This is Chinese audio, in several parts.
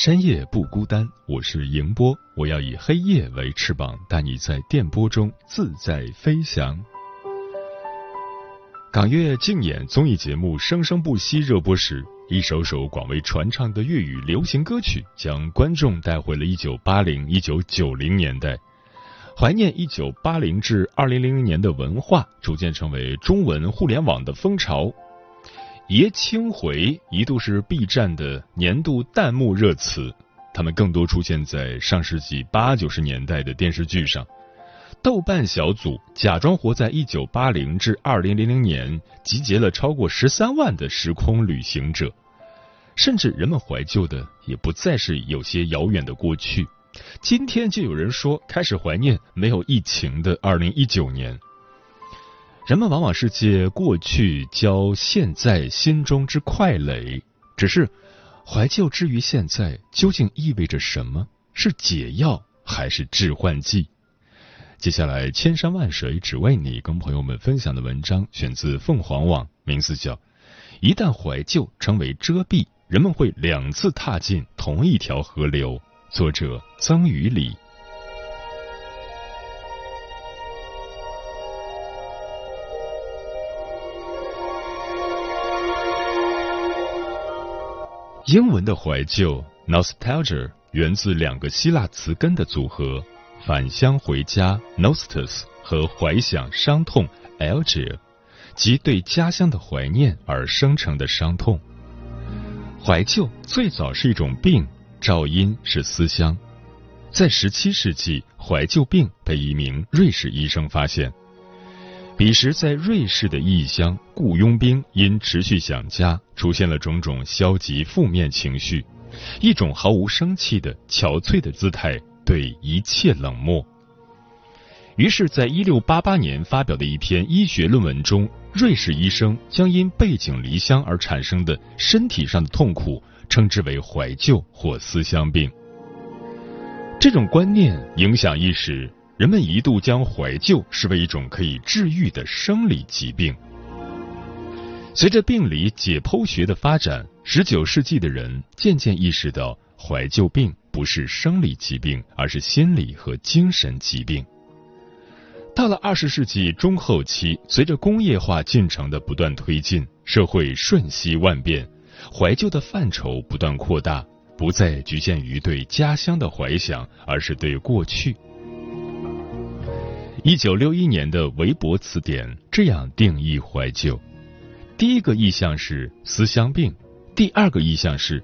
深夜不孤单，我是迎波，我要以黑夜为翅膀，带你在电波中自在飞翔。港乐竞演综艺节目《生生不息》热播时，一首首广为传唱的粤语流行歌曲，将观众带回了一九八零、一九九零年代。怀念一九八零至二零零零年的文化，逐渐成为中文互联网的风潮。爷青回一度是 B 站的年度弹幕热词，他们更多出现在上世纪八九十年代的电视剧上。豆瓣小组假装活在一九八零至二零零零年，集结了超过十三万的时空旅行者。甚至人们怀旧的也不再是有些遥远的过去。今天就有人说开始怀念没有疫情的二零一九年。人们往往是借过去教现在心中之快垒，只是怀旧之于现在究竟意味着什么？是解药还是致幻剂？接下来千山万水只为你，跟朋友们分享的文章选自凤凰网，名字叫《一旦怀旧成为遮蔽，人们会两次踏进同一条河流》。作者曾宇礼。英文的怀旧 （nostalgia） 源自两个希腊词根的组合：返乡回家 （nostos） 和怀想伤痛 （algia），即对家乡的怀念而生成的伤痛。怀旧最早是一种病。肇因是思乡，在十七世纪，怀旧病被一名瑞士医生发现。彼时，在瑞士的异乡，雇佣兵因持续想家，出现了种种消极负面情绪，一种毫无生气的憔悴的姿态，对一切冷漠。于是，在一六八八年发表的一篇医学论文中，瑞士医生将因背井离乡而产生的身体上的痛苦。称之为怀旧或思乡病。这种观念影响一时，人们一度将怀旧视为一种可以治愈的生理疾病。随着病理解剖学的发展，十九世纪的人渐渐意识到，怀旧病不是生理疾病，而是心理和精神疾病。到了二十世纪中后期，随着工业化进程的不断推进，社会瞬息万变。怀旧的范畴不断扩大，不再局限于对家乡的怀想，而是对过去。一九六一年的韦伯词典这样定义怀旧：第一个意象是思乡病；第二个意象是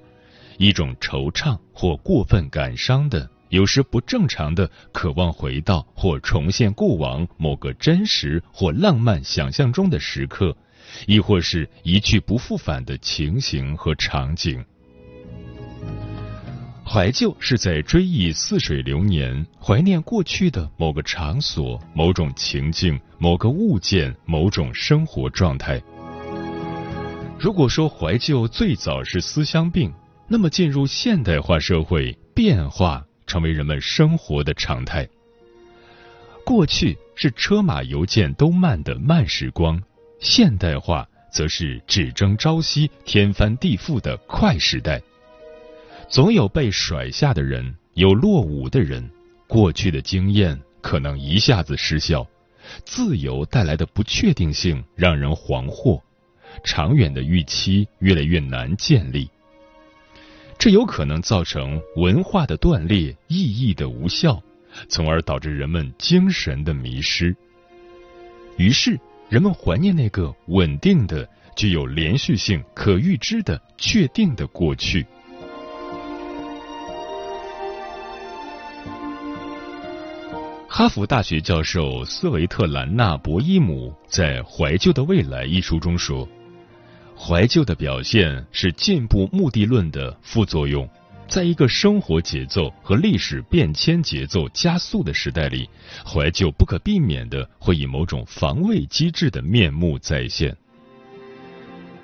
一种惆怅或过分感伤的，有时不正常的渴望回到或重现过往某个真实或浪漫想象中的时刻。亦或是一去不复返的情形和场景。怀旧是在追忆似水流年，怀念过去的某个场所、某种情境、某个物件、某种生活状态。如果说怀旧最早是思乡病，那么进入现代化社会，变化成为人们生活的常态。过去是车马邮件都慢的慢时光。现代化则是只争朝夕、天翻地覆的快时代。总有被甩下的人，有落伍的人。过去的经验可能一下子失效，自由带来的不确定性让人惶惑，长远的预期越来越难建立。这有可能造成文化的断裂、意义的无效，从而导致人们精神的迷失。于是，人们怀念那个稳定的、具有连续性、可预知的、确定的过去。哈佛大学教授斯维特兰娜·博伊姆在《怀旧的未来》一书中说：“怀旧的表现是进步目的论的副作用。在一个生活节奏和历史变迁节奏加速的时代里，怀旧不可避免的会以某种防卫机制的面目再现。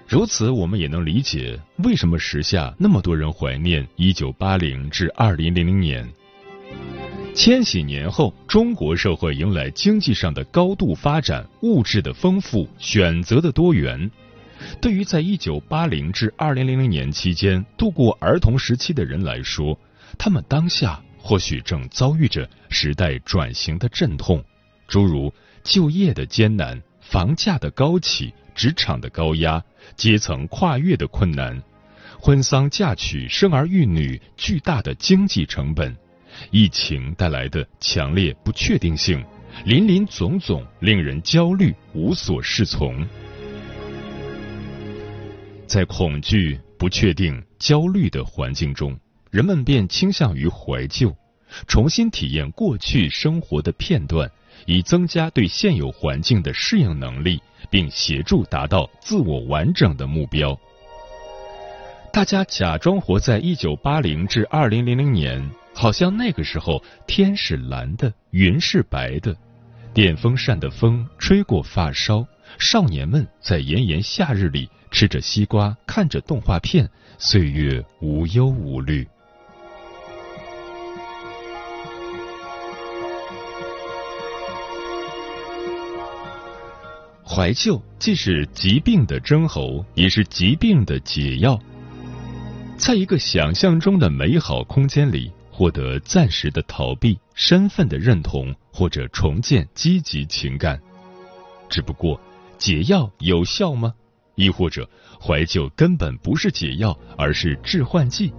如此，我们也能理解为什么时下那么多人怀念一九八零至二零零零年。”千禧年后，中国社会迎来经济上的高度发展、物质的丰富、选择的多元。对于在一九八零至二零零零年期间度过儿童时期的人来说，他们当下或许正遭遇着时代转型的阵痛，诸如就业的艰难、房价的高企、职场的高压、阶层跨越的困难、婚丧嫁娶、生儿育女巨大的经济成本。疫情带来的强烈不确定性，林林总总，令人焦虑、无所适从。在恐惧、不确定、焦虑的环境中，人们便倾向于怀旧，重新体验过去生活的片段，以增加对现有环境的适应能力，并协助达到自我完整的目标。大家假装活在一九八零至二零零零年。好像那个时候天是蓝的，云是白的，电风扇的风吹过发梢，少年们在炎炎夏日里吃着西瓜，看着动画片，岁月无忧无虑。怀旧既是疾病的征候，也是疾病的解药。在一个想象中的美好空间里。获得暂时的逃避、身份的认同，或者重建积极情感。只不过，解药有效吗？亦或者，怀旧根本不是解药，而是致幻剂？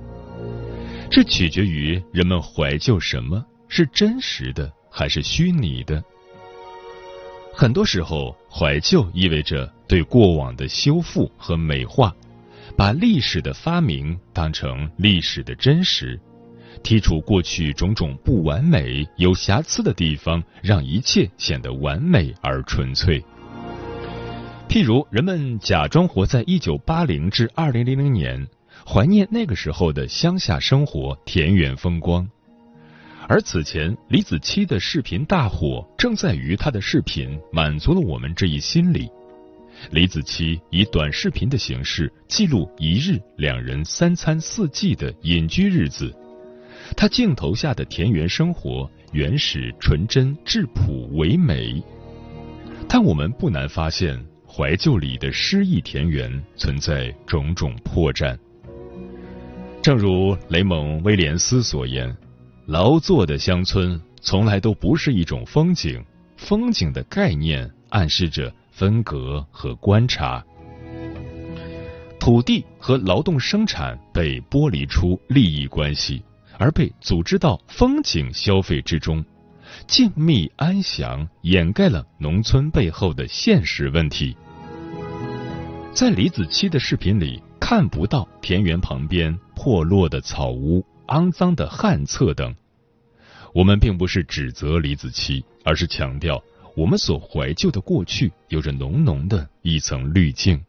这取决于人们怀旧什么是真实的，还是虚拟的。很多时候，怀旧意味着对过往的修复和美化，把历史的发明当成历史的真实。剔除过去种种不完美、有瑕疵的地方，让一切显得完美而纯粹。譬如，人们假装活在一九八零至二零零零年，怀念那个时候的乡下生活、田园风光。而此前，李子柒的视频大火，正在于他的视频满足了我们这一心理。李子柒以短视频的形式记录一日两人三餐四季的隐居日子。他镜头下的田园生活原始、纯真、质朴、唯美，但我们不难发现，怀旧里的诗意田园存在种种破绽。正如雷蒙·威廉斯所言：“劳作的乡村从来都不是一种风景，风景的概念暗示着分隔和观察。土地和劳动生产被剥离出利益关系。”而被组织到风景消费之中，静谧安详掩盖了农村背后的现实问题。在李子柒的视频里，看不到田园旁边破落的草屋、肮脏的旱厕等。我们并不是指责李子柒，而是强调我们所怀旧的过去有着浓浓的一层滤镜。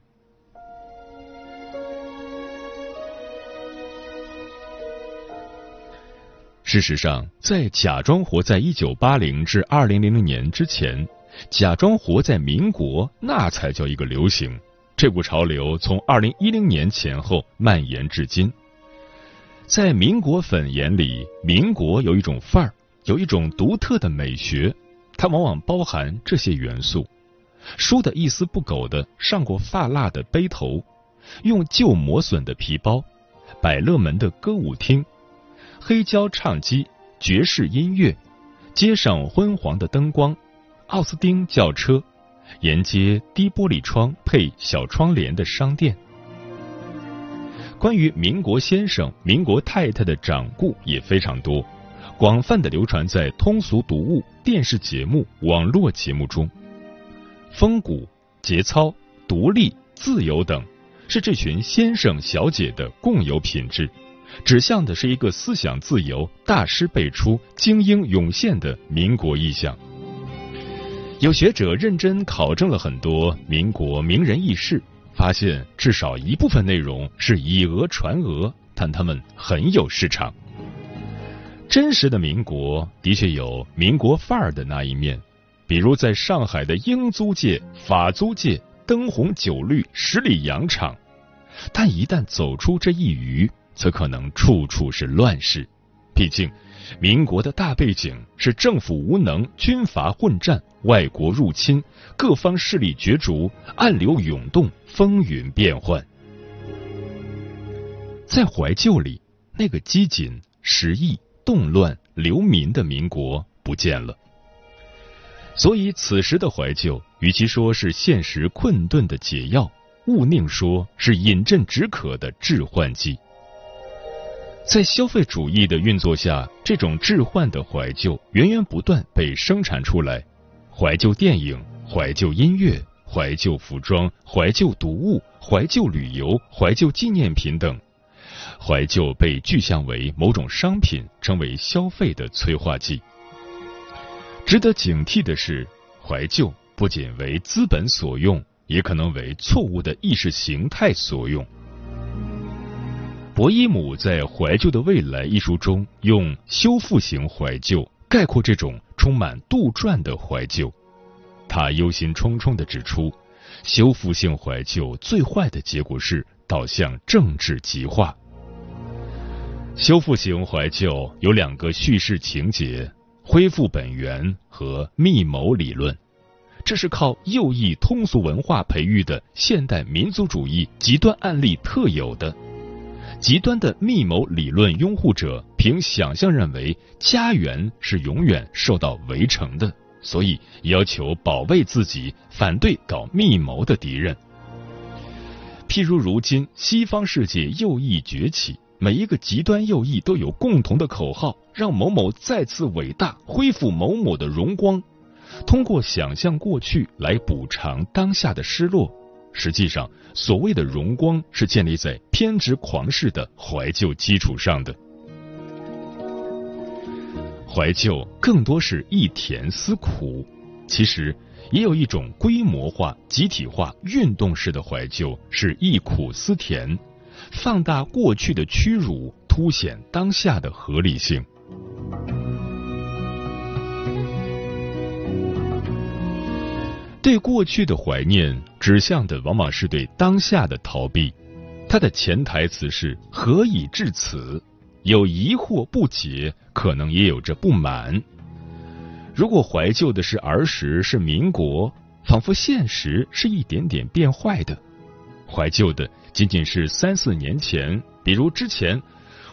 事实上，在假装活在一九八零至二零零零年之前，假装活在民国，那才叫一个流行。这股潮流从二零一零年前后蔓延至今。在民国粉眼里，民国有一种范儿，有一种独特的美学，它往往包含这些元素：梳得一丝不苟的上过发蜡的背头，用旧磨损的皮包，百乐门的歌舞厅。黑胶唱机、爵士音乐，街上昏黄的灯光，奥斯汀轿车，沿街低玻璃窗配小窗帘的商店，关于民国先生、民国太太的掌故也非常多，广泛的流传在通俗读物、电视节目、网络节目中。风骨、节操、独立、自由等，是这群先生小姐的共有品质，指向的是一个思想自由、大师辈出、精英涌现的民国意象。有学者认真考证了很多民国名人轶事，发现至少一部分内容是以讹传讹，但他们很有市场。真实的民国的确有民国范儿的那一面，比如在上海的英租界、法租界，灯红酒绿，十里洋场。但一旦走出这一隅，则可能处处是乱世。毕竟。民国的大背景是政府无能、军阀混战、外国入侵、各方势力角逐、暗流涌动、风云变幻。在怀旧里，那个机警、时意、动乱、流民的民国不见了。所以，此时的怀旧，与其说是现实困顿的解药，勿宁说是饮鸩止渴的致幻剂。在消费主义的运作下，这种置换的怀旧源源不断被生产出来。怀旧电影、怀旧音乐、怀旧服装、怀旧读物、怀旧旅游、怀旧纪念品等，怀旧被具象为某种商品，成为消费的催化剂。值得警惕的是，怀旧不仅为资本所用，也可能为错误的意识形态所用。博伊姆在《怀旧的未来》一书中，用修复型怀旧概括这种充满杜撰的怀旧。他忧心忡忡地指出，修复性怀旧最坏的结果是导向政治极化。修复型怀旧有两个叙事情节：恢复本源和密谋理论。这是靠右翼通俗文化培育的现代民族主义极端案例特有的。极端的密谋理论拥护者凭想象认为家园是永远受到围城的，所以要求保卫自己，反对搞密谋的敌人。譬如如今西方世界右翼崛起，每一个极端右翼都有共同的口号：让某某再次伟大，恢复某某的荣光。通过想象过去来补偿当下的失落。实际上，所谓的荣光是建立在偏执狂式的怀旧基础上的。怀旧更多是一甜思苦，其实也有一种规模化、集体化、运动式的怀旧，是忆苦思甜，放大过去的屈辱，凸显当下的合理性。对过去的怀念，指向的往往是对当下的逃避。它的潜台词是“何以至此”，有疑惑不解，可能也有着不满。如果怀旧的是儿时，是民国，仿佛现实是一点点变坏的；怀旧的仅仅是三四年前，比如之前。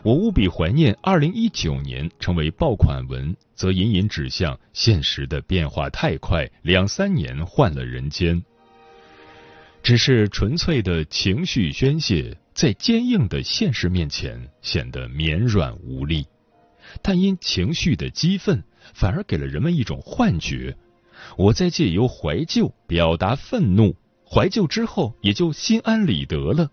我无比怀念二零一九年成为爆款文，则隐隐指向现实的变化太快，两三年换了人间。只是纯粹的情绪宣泄，在坚硬的现实面前显得绵软无力。但因情绪的激愤，反而给了人们一种幻觉：我在借由怀旧表达愤怒，怀旧之后也就心安理得了。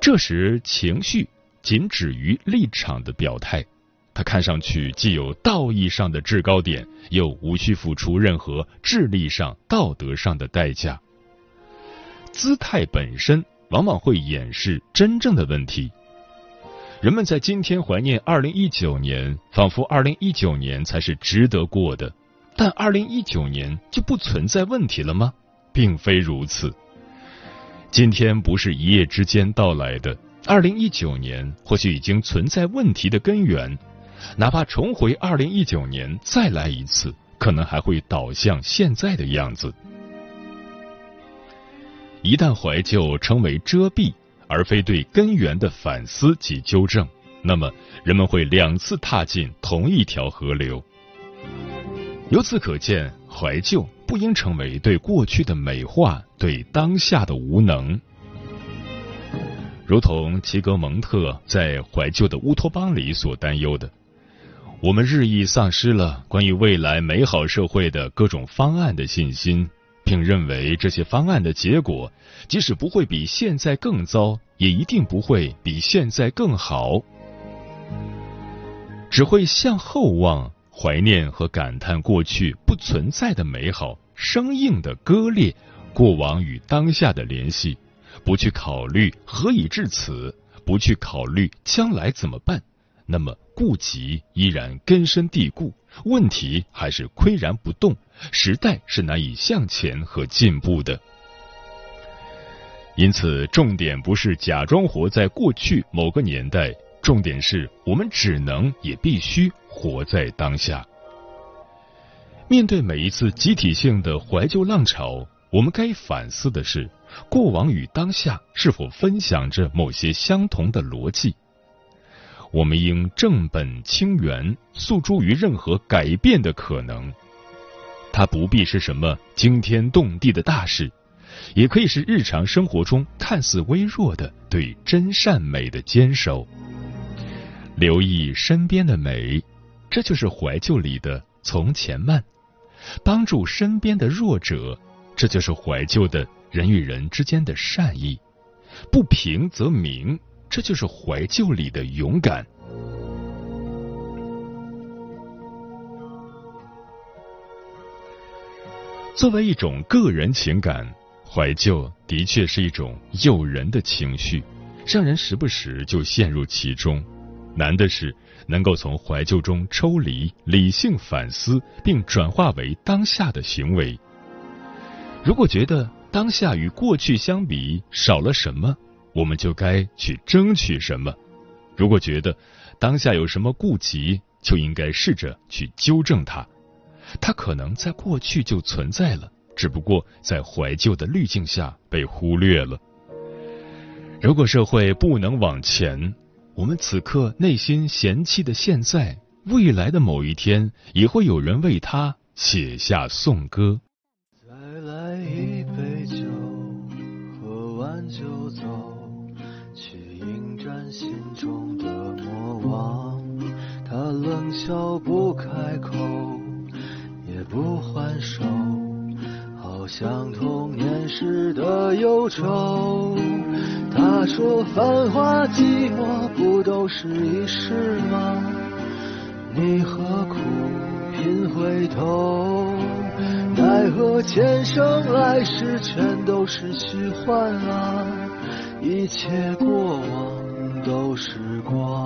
这时情绪。仅止于立场的表态，它看上去既有道义上的制高点，又无需付出任何智力上、道德上的代价。姿态本身往往会掩饰真正的问题。人们在今天怀念二零一九年，仿佛二零一九年才是值得过的，但二零一九年就不存在问题了吗？并非如此。今天不是一夜之间到来的。二零一九年或许已经存在问题的根源，哪怕重回二零一九年再来一次，可能还会导向现在的样子。一旦怀旧成为遮蔽，而非对根源的反思及纠正，那么人们会两次踏进同一条河流。由此可见，怀旧不应成为对过去的美化，对当下的无能。如同齐格蒙特在《怀旧的乌托邦》里所担忧的，我们日益丧失了关于未来美好社会的各种方案的信心，并认为这些方案的结果，即使不会比现在更糟，也一定不会比现在更好，只会向后望，怀念和感叹过去不存在的美好，生硬的割裂过往与当下的联系。不去考虑何以至此，不去考虑将来怎么办，那么痼疾依然根深蒂固，问题还是岿然不动，时代是难以向前和进步的。因此，重点不是假装活在过去某个年代，重点是我们只能也必须活在当下。面对每一次集体性的怀旧浪潮，我们该反思的是。过往与当下是否分享着某些相同的逻辑？我们应正本清源，诉诸于任何改变的可能。它不必是什么惊天动地的大事，也可以是日常生活中看似微弱的对真善美的坚守。留意身边的美，这就是怀旧里的从前慢；帮助身边的弱者，这就是怀旧的。人与人之间的善意，不平则鸣，这就是怀旧里的勇敢。作为一种个人情感，怀旧的确是一种诱人的情绪，让人时不时就陷入其中。难的是能够从怀旧中抽离，理性反思，并转化为当下的行为。如果觉得，当下与过去相比少了什么，我们就该去争取什么。如果觉得当下有什么顾忌，就应该试着去纠正它。它可能在过去就存在了，只不过在怀旧的滤镜下被忽略了。如果社会不能往前，我们此刻内心嫌弃的现在，未来的某一天也会有人为他写下颂歌。笑不开口，也不还手，好像童年时的忧愁。他说繁华寂寞不都是一世吗？你何苦拼回头？奈何前生来世全都是虚幻啊，一切过往都是光。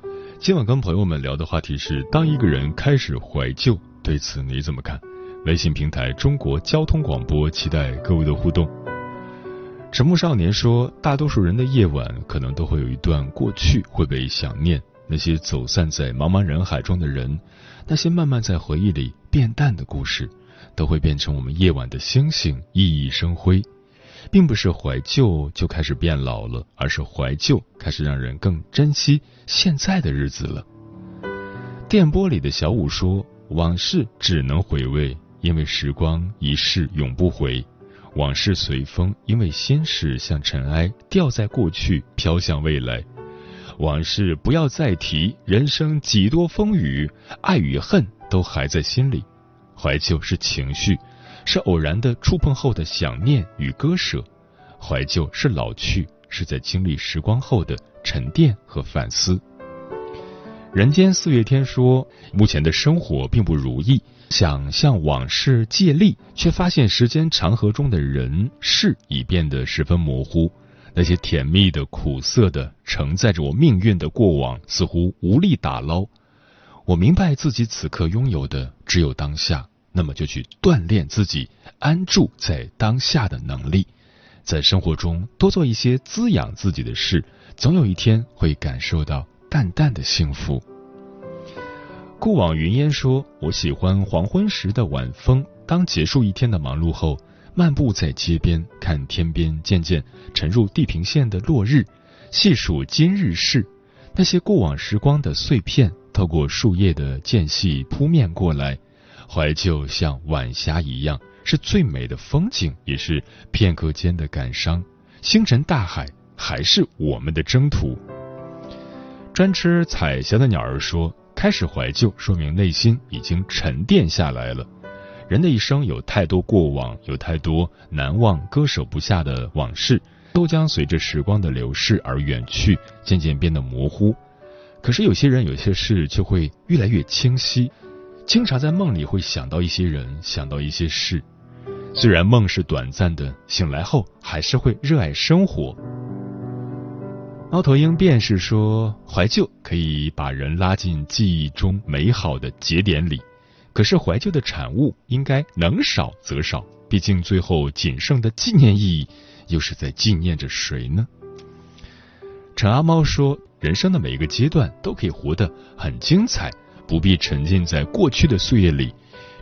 今晚跟朋友们聊的话题是：当一个人开始怀旧，对此你怎么看？微信平台中国交通广播，期待各位的互动。沉默少年说，大多数人的夜晚可能都会有一段过去会被想念，那些走散在茫茫人海中的人，那些慢慢在回忆里变淡的故事，都会变成我们夜晚的星星，熠熠生辉。并不是怀旧就开始变老了，而是怀旧开始让人更珍惜现在的日子了。电波里的小五说：“往事只能回味，因为时光一逝永不回。”往事随风，因为心事像尘埃，掉在过去，飘向未来。往事不要再提，人生几多风雨，爱与恨都还在心里。怀旧是情绪，是偶然的触碰后的想念与割舍。怀旧是老去，是在经历时光后的沉淀和反思。人间四月天说，目前的生活并不如意。想向往事借力，却发现时间长河中的人事已变得十分模糊。那些甜蜜的、苦涩的、承载着我命运的过往，似乎无力打捞。我明白自己此刻拥有的只有当下，那么就去锻炼自己安住在当下的能力，在生活中多做一些滋养自己的事，总有一天会感受到淡淡的幸福。过往云烟说：“我喜欢黄昏时的晚风。当结束一天的忙碌后，漫步在街边，看天边渐渐沉入地平线的落日，细数今日事。那些过往时光的碎片，透过树叶的间隙扑面过来。怀旧像晚霞一样，是最美的风景，也是片刻间的感伤。星辰大海，还是我们的征途。”专吃彩霞的鸟儿说。开始怀旧，说明内心已经沉淀下来了。人的一生有太多过往，有太多难忘、割舍不下的往事，都将随着时光的流逝而远去，渐渐变得模糊。可是有些人、有些事却会越来越清晰。经常在梦里会想到一些人，想到一些事。虽然梦是短暂的，醒来后还是会热爱生活。猫头鹰便是说，怀旧可以把人拉进记忆中美好的节点里，可是怀旧的产物应该能少则少，毕竟最后仅剩的纪念意义，又是在纪念着谁呢？陈阿猫说，人生的每一个阶段都可以活得很精彩，不必沉浸在过去的岁月里，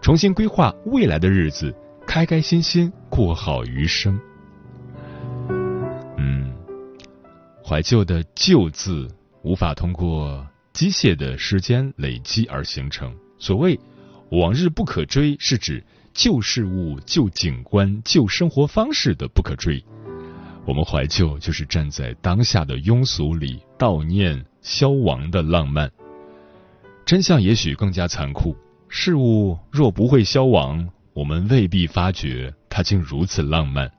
重新规划未来的日子，开开心心过好余生。嗯怀旧的“旧”字无法通过机械的时间累积而形成。所谓“往日不可追”，是指旧事物、旧景观、旧生活方式的不可追。我们怀旧，就是站在当下的庸俗里悼念消亡的浪漫。真相也许更加残酷：事物若不会消亡，我们未必发觉它竟如此浪漫。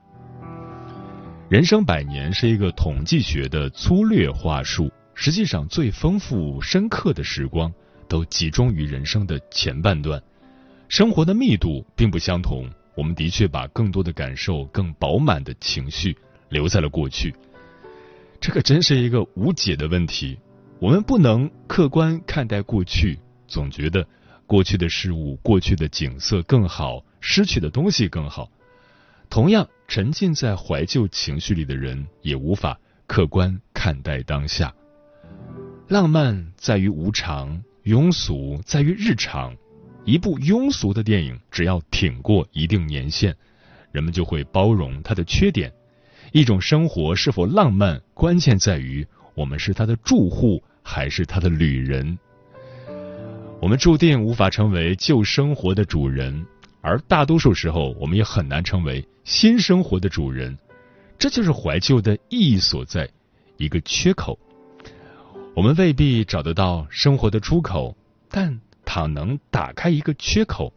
人生百年是一个统计学的粗略话术，实际上最丰富深刻的时光都集中于人生的前半段。生活的密度并不相同，我们的确把更多的感受、更饱满的情绪留在了过去。这可真是一个无解的问题。我们不能客观看待过去，总觉得过去的事物、过去的景色更好，失去的东西更好。同样。沉浸在怀旧情绪里的人，也无法客观看待当下。浪漫在于无常，庸俗在于日常。一部庸俗的电影，只要挺过一定年限，人们就会包容它的缺点。一种生活是否浪漫，关键在于我们是它的住户还是它的旅人。我们注定无法成为旧生活的主人。而大多数时候，我们也很难成为新生活的主人，这就是怀旧的意义所在，一个缺口。我们未必找得到生活的出口，但倘能打开一个缺口，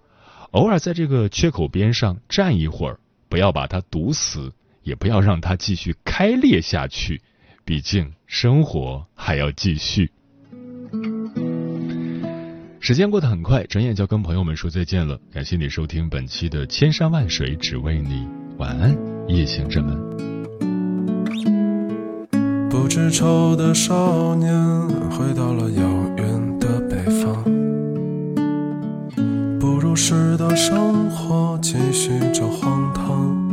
偶尔在这个缺口边上站一会儿，不要把它堵死，也不要让它继续开裂下去，毕竟生活还要继续。时间过得很快，转眼就要跟朋友们说再见了。感谢你收听本期的《千山万水只为你》，晚安，夜行者们。不知愁的少年回到了遥远的北方，不如时的生活继续着荒唐。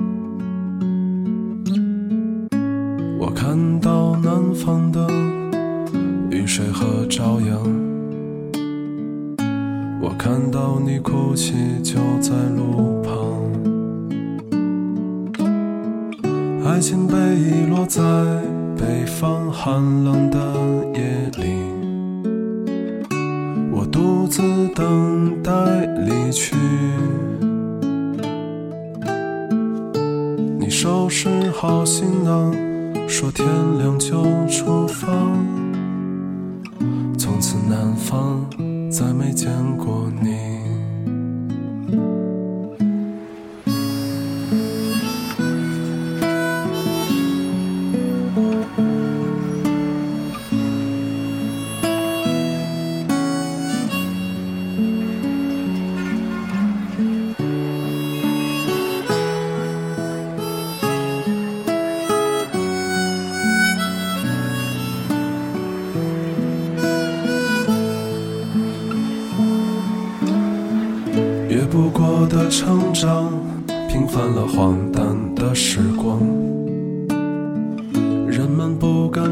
看到南方的雨水和朝阳。我看到你哭泣，就在路旁。爱情被遗落在北方寒冷的夜里，我独自等待离去。你收拾好行囊，说天亮就出发。从此南方。再没见过你。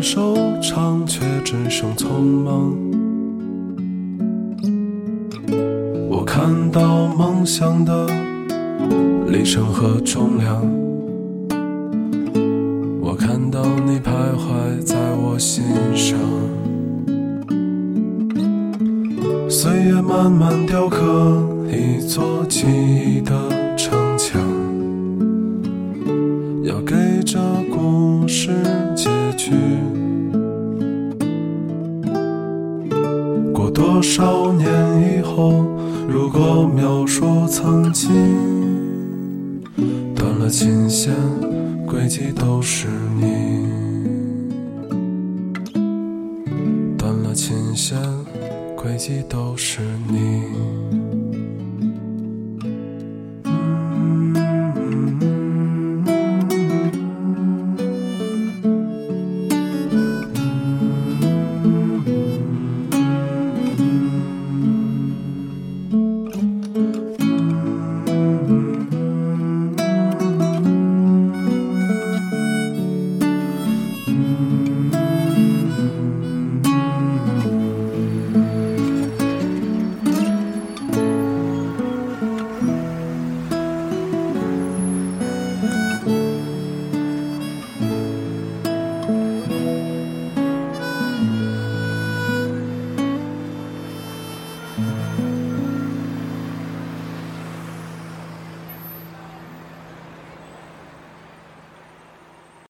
收场，却只剩匆忙。我看到梦想的里程和重量，我看到你徘徊在我心上。岁月慢慢雕刻。一座记忆的